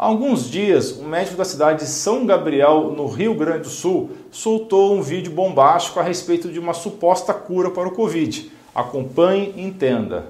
Há alguns dias, um médico da cidade de São Gabriel, no Rio Grande do Sul, soltou um vídeo bombástico a respeito de uma suposta cura para o Covid. Acompanhe e entenda.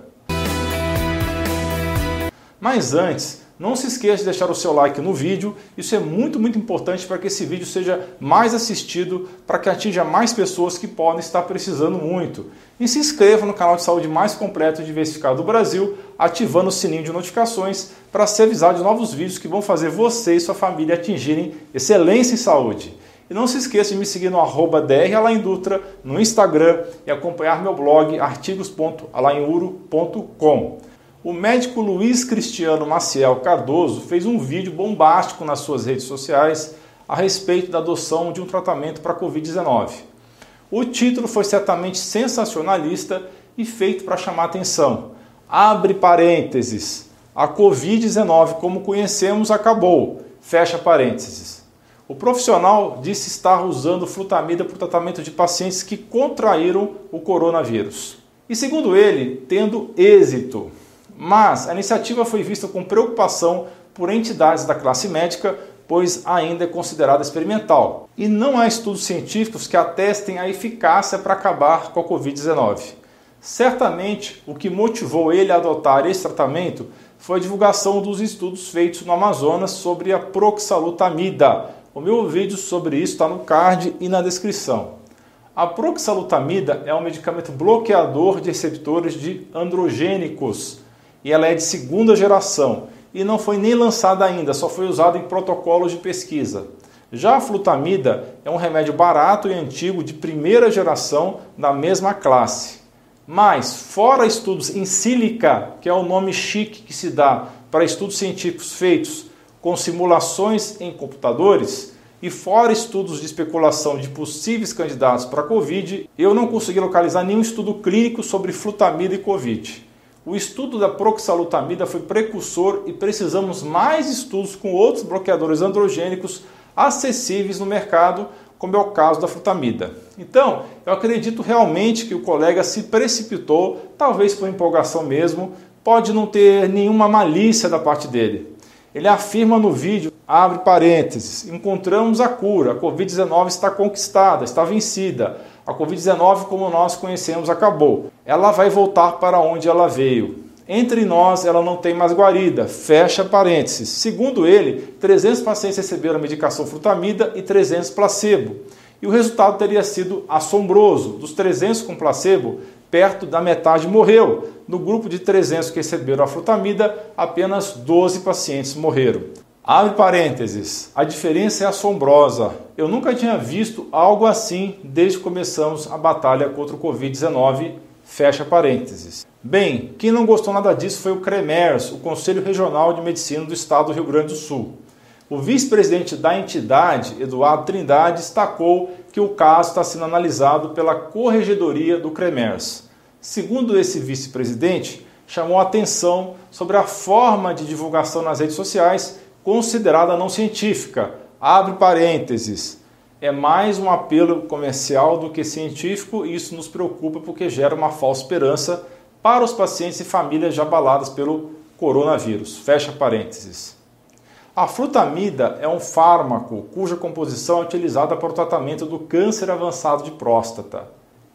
Mas antes, não se esqueça de deixar o seu like no vídeo, isso é muito, muito importante para que esse vídeo seja mais assistido, para que atinja mais pessoas que podem estar precisando muito. E se inscreva no canal de saúde mais completo e diversificado do Brasil, ativando o sininho de notificações para ser avisado de novos vídeos que vão fazer você e sua família atingirem excelência em saúde. E não se esqueça de me seguir no arroba dralaindutra no Instagram e acompanhar meu blog artigos.alainuro.com. O médico Luiz Cristiano Maciel Cardoso fez um vídeo bombástico nas suas redes sociais a respeito da adoção de um tratamento para a Covid-19. O título foi certamente sensacionalista e feito para chamar atenção. Abre parênteses. A Covid-19, como conhecemos, acabou. Fecha parênteses. O profissional disse estar usando flutamida para o tratamento de pacientes que contraíram o coronavírus. E segundo ele, tendo êxito. Mas a iniciativa foi vista com preocupação por entidades da classe médica, pois ainda é considerada experimental. E não há estudos científicos que atestem a eficácia para acabar com a Covid-19. Certamente, o que motivou ele a adotar esse tratamento foi a divulgação dos estudos feitos no Amazonas sobre a proxalutamida. O meu vídeo sobre isso está no card e na descrição. A proxalutamida é um medicamento bloqueador de receptores de androgênicos e ela é de segunda geração e não foi nem lançada ainda, só foi usada em protocolos de pesquisa. Já a flutamida é um remédio barato e antigo de primeira geração da mesma classe. Mas, fora estudos em sílica, que é o nome chique que se dá para estudos científicos feitos com simulações em computadores, e fora estudos de especulação de possíveis candidatos para a Covid, eu não consegui localizar nenhum estudo clínico sobre flutamida e Covid. O estudo da proxalutamida foi precursor e precisamos mais estudos com outros bloqueadores androgênicos acessíveis no mercado, como é o caso da frutamida. Então, eu acredito realmente que o colega se precipitou, talvez por empolgação mesmo, pode não ter nenhuma malícia da parte dele. Ele afirma no vídeo, abre parênteses, encontramos a cura, a Covid-19 está conquistada, está vencida. A Covid-19, como nós conhecemos, acabou. Ela vai voltar para onde ela veio. Entre nós, ela não tem mais guarida. Fecha parênteses. Segundo ele, 300 pacientes receberam a medicação frutamida e 300 placebo. E o resultado teria sido assombroso. Dos 300 com placebo, perto da metade morreu. No grupo de 300 que receberam a frutamida, apenas 12 pacientes morreram. Abre parênteses, a diferença é assombrosa. Eu nunca tinha visto algo assim desde que começamos a batalha contra o Covid-19. Fecha parênteses. Bem, quem não gostou nada disso foi o CREMERS, o Conselho Regional de Medicina do Estado do Rio Grande do Sul. O vice-presidente da entidade, Eduardo Trindade, destacou que o caso está sendo analisado pela Corregedoria do CREMERS. Segundo esse vice-presidente, chamou atenção sobre a forma de divulgação nas redes sociais considerada não científica. Abre parênteses. É mais um apelo comercial do que científico e isso nos preocupa porque gera uma falsa esperança para os pacientes e famílias já abaladas pelo coronavírus. Fecha parênteses. A frutamida é um fármaco cuja composição é utilizada para o tratamento do câncer avançado de próstata.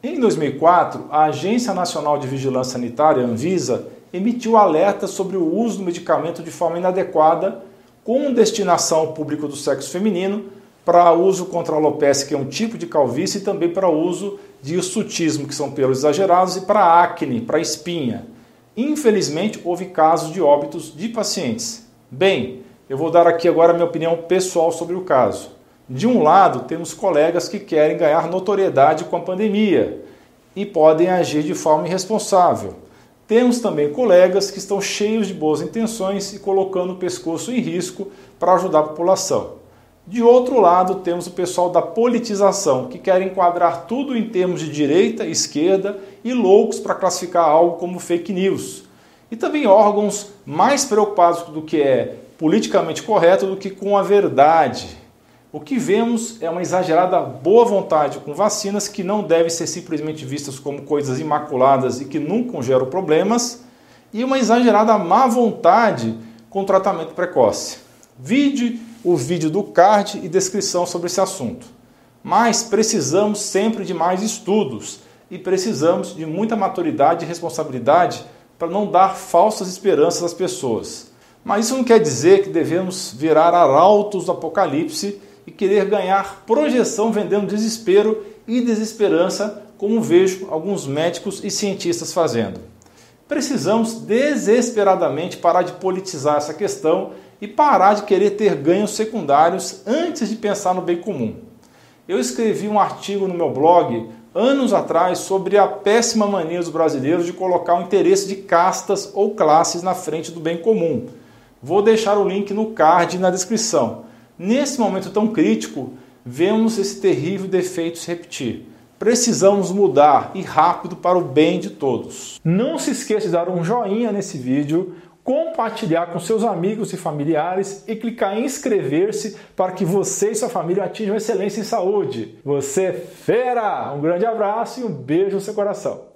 Em 2004, a Agência Nacional de Vigilância Sanitária, Anvisa, emitiu alerta sobre o uso do medicamento de forma inadequada com destinação ao público do sexo feminino, para uso contra alopecia, que é um tipo de calvície, e também para uso de hirsutismo, que são pelos exagerados, e para acne, para espinha. Infelizmente, houve casos de óbitos de pacientes. Bem, eu vou dar aqui agora a minha opinião pessoal sobre o caso. De um lado, temos colegas que querem ganhar notoriedade com a pandemia e podem agir de forma irresponsável. Temos também colegas que estão cheios de boas intenções e colocando o pescoço em risco para ajudar a população. De outro lado, temos o pessoal da politização, que quer enquadrar tudo em termos de direita, esquerda e loucos para classificar algo como fake news. E também órgãos mais preocupados do que é politicamente correto do que com a verdade. O que vemos é uma exagerada boa vontade com vacinas que não devem ser simplesmente vistas como coisas imaculadas e que nunca geram problemas, e uma exagerada má vontade com tratamento precoce. Vide o vídeo do card e descrição sobre esse assunto. Mas precisamos sempre de mais estudos e precisamos de muita maturidade e responsabilidade para não dar falsas esperanças às pessoas. Mas isso não quer dizer que devemos virar arautos do apocalipse e querer ganhar projeção vendendo desespero e desesperança, como vejo alguns médicos e cientistas fazendo. Precisamos desesperadamente parar de politizar essa questão e parar de querer ter ganhos secundários antes de pensar no bem comum. Eu escrevi um artigo no meu blog anos atrás sobre a péssima mania dos brasileiros de colocar o interesse de castas ou classes na frente do bem comum. Vou deixar o link no card e na descrição. Nesse momento tão crítico, vemos esse terrível defeito se repetir. Precisamos mudar e rápido para o bem de todos. Não se esqueça de dar um joinha nesse vídeo, compartilhar com seus amigos e familiares e clicar em inscrever-se para que você e sua família atinjam excelência em saúde. Você é fera! Um grande abraço e um beijo no seu coração.